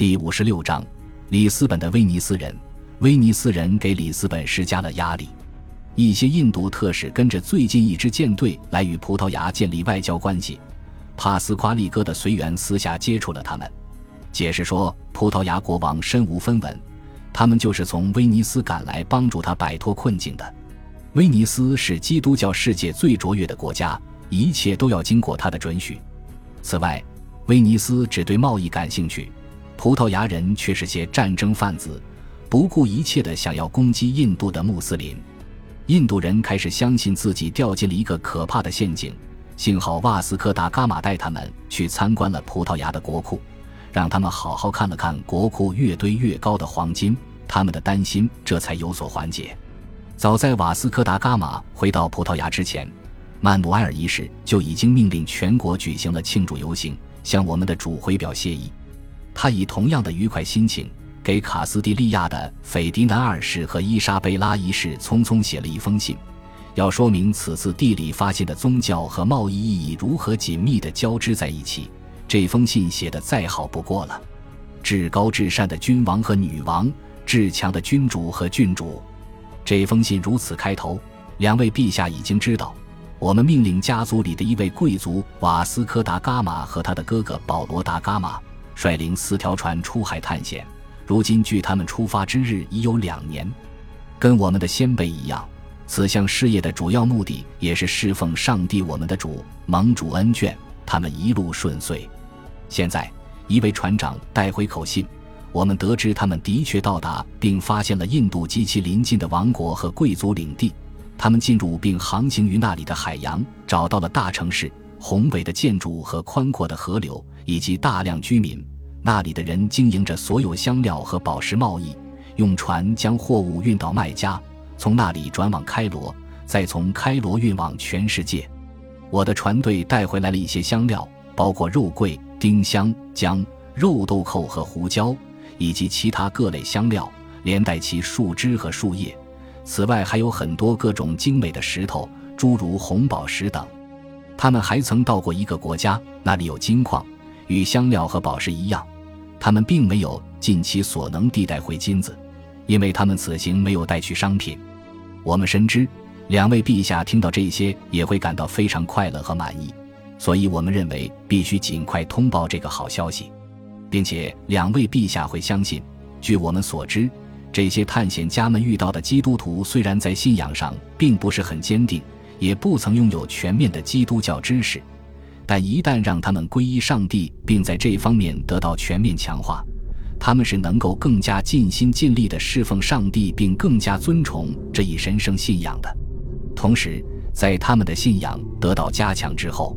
第五十六章，里斯本的威尼斯人。威尼斯人给里斯本施加了压力。一些印度特使跟着最近一支舰队来与葡萄牙建立外交关系。帕斯夸利哥的随员私下接触了他们，解释说葡萄牙国王身无分文，他们就是从威尼斯赶来帮助他摆脱困境的。威尼斯是基督教世界最卓越的国家，一切都要经过他的准许。此外，威尼斯只对贸易感兴趣。葡萄牙人却是些战争贩子，不顾一切的想要攻击印度的穆斯林。印度人开始相信自己掉进了一个可怕的陷阱。幸好瓦斯科达伽马带他们去参观了葡萄牙的国库，让他们好好看了看国库越堆越高的黄金，他们的担心这才有所缓解。早在瓦斯科达伽马回到葡萄牙之前，曼努埃尔一世就已经命令全国举行了庆祝游行，向我们的主回表谢意。他以同样的愉快心情，给卡斯蒂利亚的斐迪南二世和伊莎贝拉一世匆匆写了一封信，要说明此次地理发现的宗教和贸易意义如何紧密地交织在一起。这封信写得再好不过了。至高至善的君王和女王，至强的君主和郡主。这封信如此开头：两位陛下已经知道，我们命令家族里的一位贵族瓦斯科达伽马和他的哥哥保罗达伽马。率领四条船出海探险，如今距他们出发之日已有两年。跟我们的先辈一样，此项事业的主要目的也是侍奉上帝我们的主，蒙主恩眷。他们一路顺遂。现在，一位船长带回口信，我们得知他们的确到达并发现了印度及其邻近的王国和贵族领地。他们进入并航行于那里的海洋，找到了大城市、宏伟的建筑和宽阔的河流。以及大量居民，那里的人经营着所有香料和宝石贸易，用船将货物运到麦加，从那里转往开罗，再从开罗运往全世界。我的船队带回来了一些香料，包括肉桂、丁香、姜、肉豆蔻和胡椒，以及其他各类香料，连带其树枝和树叶。此外，还有很多各种精美的石头，诸如红宝石等。他们还曾到过一个国家，那里有金矿。与香料和宝石一样，他们并没有尽其所能地带回金子，因为他们此行没有带去商品。我们深知，两位陛下听到这些也会感到非常快乐和满意，所以我们认为必须尽快通报这个好消息，并且两位陛下会相信。据我们所知，这些探险家们遇到的基督徒虽然在信仰上并不是很坚定，也不曾拥有全面的基督教知识。但一旦让他们皈依上帝，并在这方面得到全面强化，他们是能够更加尽心尽力地侍奉上帝，并更加尊崇这一神圣信仰的。同时，在他们的信仰得到加强之后，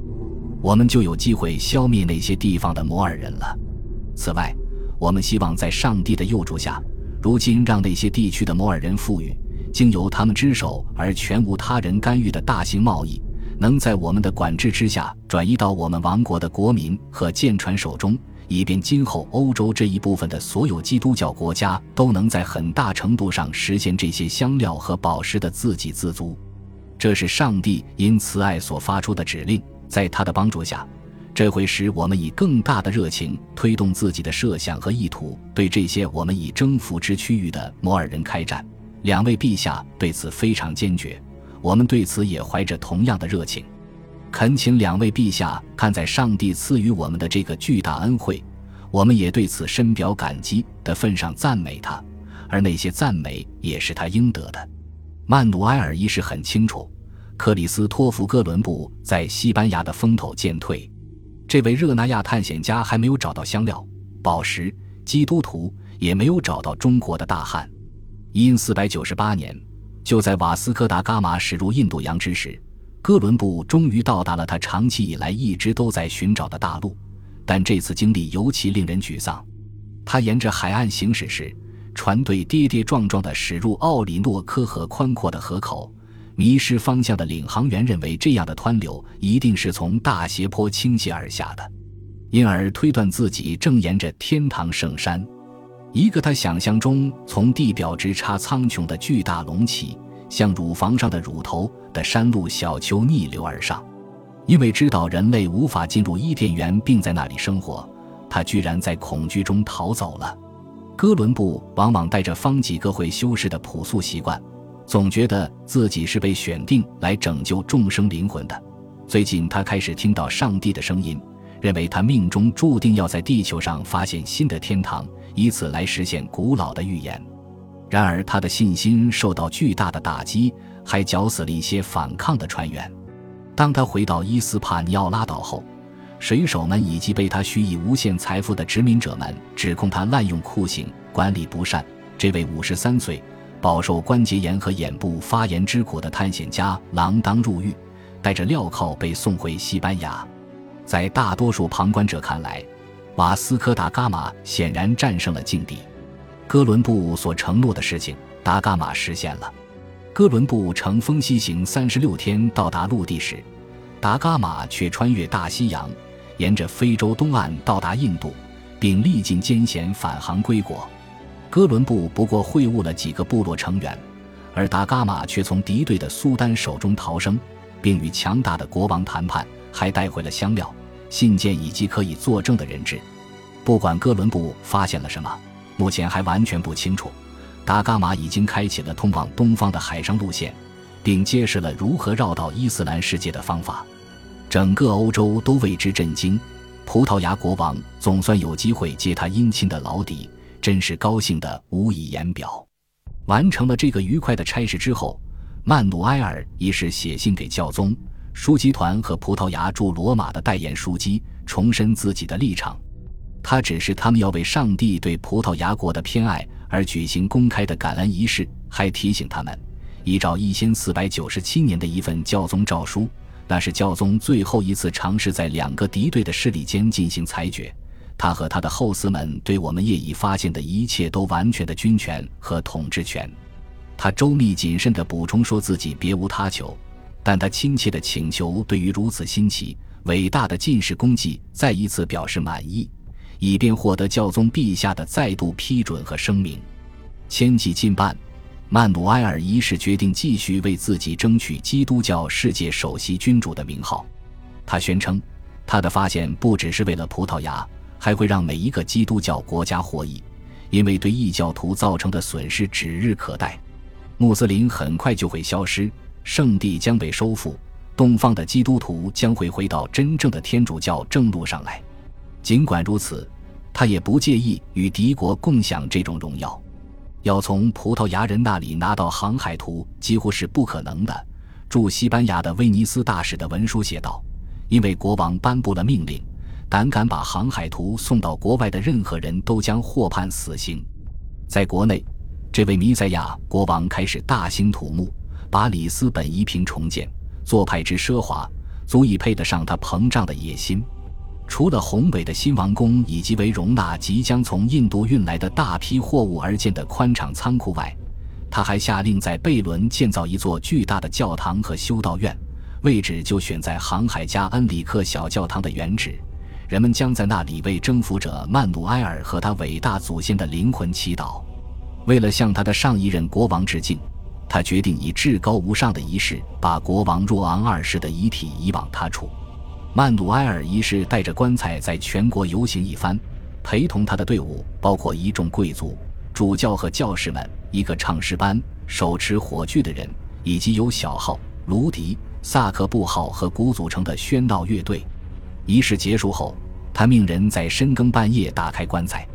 我们就有机会消灭那些地方的摩尔人了。此外，我们希望在上帝的佑助下，如今让那些地区的摩尔人富裕，经由他们之手而全无他人干预的大型贸易。能在我们的管制之下转移到我们王国的国民和舰船手中，以便今后欧洲这一部分的所有基督教国家都能在很大程度上实现这些香料和宝石的自给自足。这是上帝因慈爱所发出的指令，在他的帮助下，这会使我们以更大的热情推动自己的设想和意图，对这些我们已征服之区域的摩尔人开战。两位陛下对此非常坚决。我们对此也怀着同样的热情，恳请两位陛下看在上帝赐予我们的这个巨大恩惠，我们也对此深表感激的份上赞美他，而那些赞美也是他应得的。曼努埃尔一世很清楚，克里斯托弗·哥伦布在西班牙的风头渐退，这位热那亚探险家还没有找到香料、宝石，基督徒也没有找到中国的大汉。因四百九十八年。就在瓦斯科达伽马驶入印度洋之时，哥伦布终于到达了他长期以来一直都在寻找的大陆。但这次经历尤其令人沮丧。他沿着海岸行驶时，船队跌跌撞撞地驶入奥里诺科河宽阔的河口。迷失方向的领航员认为，这样的湍流一定是从大斜坡倾泻而下的，因而推断自己正沿着天堂圣山。一个他想象中从地表直插苍穹的巨大隆起，像乳房上的乳头的山路小丘逆流而上。因为知道人类无法进入伊甸园并在那里生活，他居然在恐惧中逃走了。哥伦布往往带着方几个会修士的朴素习惯，总觉得自己是被选定来拯救众生灵魂的。最近，他开始听到上帝的声音，认为他命中注定要在地球上发现新的天堂，以此来实现古老的预言。然而，他的信心受到巨大的打击，还绞死了一些反抗的船员。当他回到伊斯帕尼奥拉岛后，水手们以及被他许以无限财富的殖民者们指控他滥用酷刑、管理不善。这位五十三岁、饱受关节炎和眼部发炎之苦的探险家锒铛入狱，带着镣铐被送回西班牙。在大多数旁观者看来，瓦斯科·达伽马显然战胜了劲敌。哥伦布所承诺的事情，达伽马实现了。哥伦布乘风西行三十六天到达陆地时，达伽马却穿越大西洋。沿着非洲东岸到达印度，并历尽艰险返航归国。哥伦布不过会晤了几个部落成员，而达伽马却从敌对的苏丹手中逃生，并与强大的国王谈判，还带回了香料、信件以及可以作证的人质。不管哥伦布发现了什么，目前还完全不清楚。达伽马已经开启了通往东方的海上路线，并揭示了如何绕到伊斯兰世界的方法。整个欧洲都为之震惊，葡萄牙国王总算有机会接他姻亲的老底，真是高兴得无以言表。完成了这个愉快的差事之后，曼努埃尔一世写信给教宗、书记团和葡萄牙驻罗马的代言书记，重申自己的立场。他指示他们要为上帝对葡萄牙国的偏爱而举行公开的感恩仪式，还提醒他们，依照一千四百九十七年的一份教宗诏书。那是教宗最后一次尝试在两个敌对的势力间进行裁决。他和他的后嗣们对我们业已发现的一切都完全的军权和统治权。他周密谨慎地补充说自己别无他求，但他亲切的请求对于如此新奇伟大的进士功绩再一次表示满意，以便获得教宗陛下的再度批准和声明。千计近半。曼努埃尔一世决定继续为自己争取基督教世界首席君主的名号。他宣称，他的发现不只是为了葡萄牙，还会让每一个基督教国家获益，因为对异教徒造成的损失指日可待。穆斯林很快就会消失，圣地将被收复，东方的基督徒将会回到真正的天主教正路上来。尽管如此，他也不介意与敌国共享这种荣耀。要从葡萄牙人那里拿到航海图几乎是不可能的。驻西班牙的威尼斯大使的文书写道：“因为国王颁布了命令，胆敢把航海图送到国外的任何人都将获判死刑。”在国内，这位弥赛亚国王开始大兴土木，把里斯本夷平重建，做派之奢华，足以配得上他膨胀的野心。除了宏伟的新王宫以及为容纳即将从印度运来的大批货物而建的宽敞仓库外，他还下令在贝伦建造一座巨大的教堂和修道院，位置就选在航海家恩里克小教堂的原址。人们将在那里为征服者曼努埃尔和他伟大祖先的灵魂祈祷。为了向他的上一任国王致敬，他决定以至高无上的仪式把国王若昂二世的遗体移往他处。曼努埃尔一世带着棺材在全国游行一番，陪同他的队伍包括一众贵族、主教和教士们，一个唱诗班、手持火炬的人，以及由小号、芦笛、萨克布号和鼓组成的喧闹乐队。仪式结束后，他命人在深更半夜打开棺材。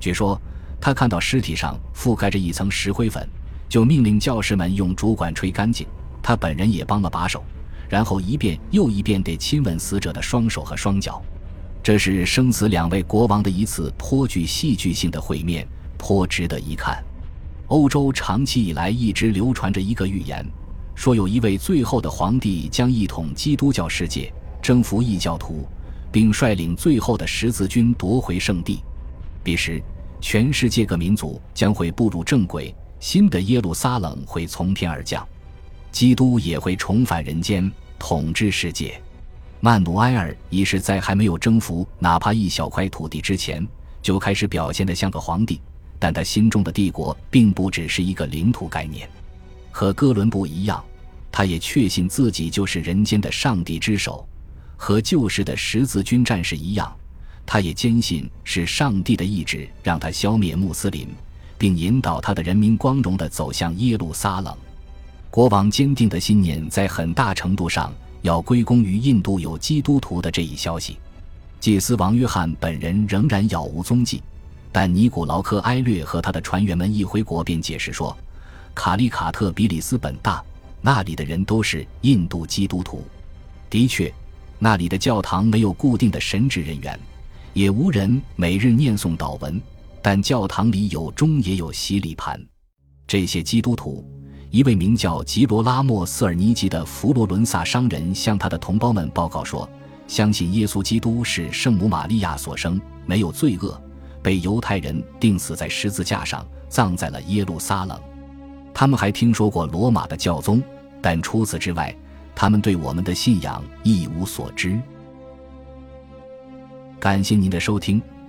据说他看到尸体上覆盖着一层石灰粉，就命令教士们用竹管吹干净。他本人也帮了把手。然后一遍又一遍地亲吻死者的双手和双脚，这是生死两位国王的一次颇具戏剧性的会面，颇值得一看。欧洲长期以来一直流传着一个预言，说有一位最后的皇帝将一统基督教世界，征服异教徒，并率领最后的十字军夺回圣地。彼时，全世界各民族将会步入正轨，新的耶路撒冷会从天而降。基督也会重返人间，统治世界。曼努埃尔一世在还没有征服哪怕一小块土地之前，就开始表现得像个皇帝。但他心中的帝国并不只是一个领土概念。和哥伦布一样，他也确信自己就是人间的上帝之手。和旧时的十字军战士一样，他也坚信是上帝的意志让他消灭穆斯林，并引导他的人民光荣地走向耶路撒冷。国王坚定的信念在很大程度上要归功于印度有基督徒的这一消息。祭司王约翰本人仍然杳无踪迹，但尼古劳科埃略和他的船员们一回国便解释说，卡利卡特比里斯本大，那里的人都是印度基督徒。的确，那里的教堂没有固定的神职人员。也无人每日念诵祷文，但教堂里有钟也有洗礼盘。这些基督徒，一位名叫吉罗拉莫·斯尔尼吉的佛罗伦萨商人向他的同胞们报告说，相信耶稣基督是圣母玛利亚所生，没有罪恶，被犹太人钉死在十字架上，葬在了耶路撒冷。他们还听说过罗马的教宗，但除此之外，他们对我们的信仰一无所知。感谢您的收听，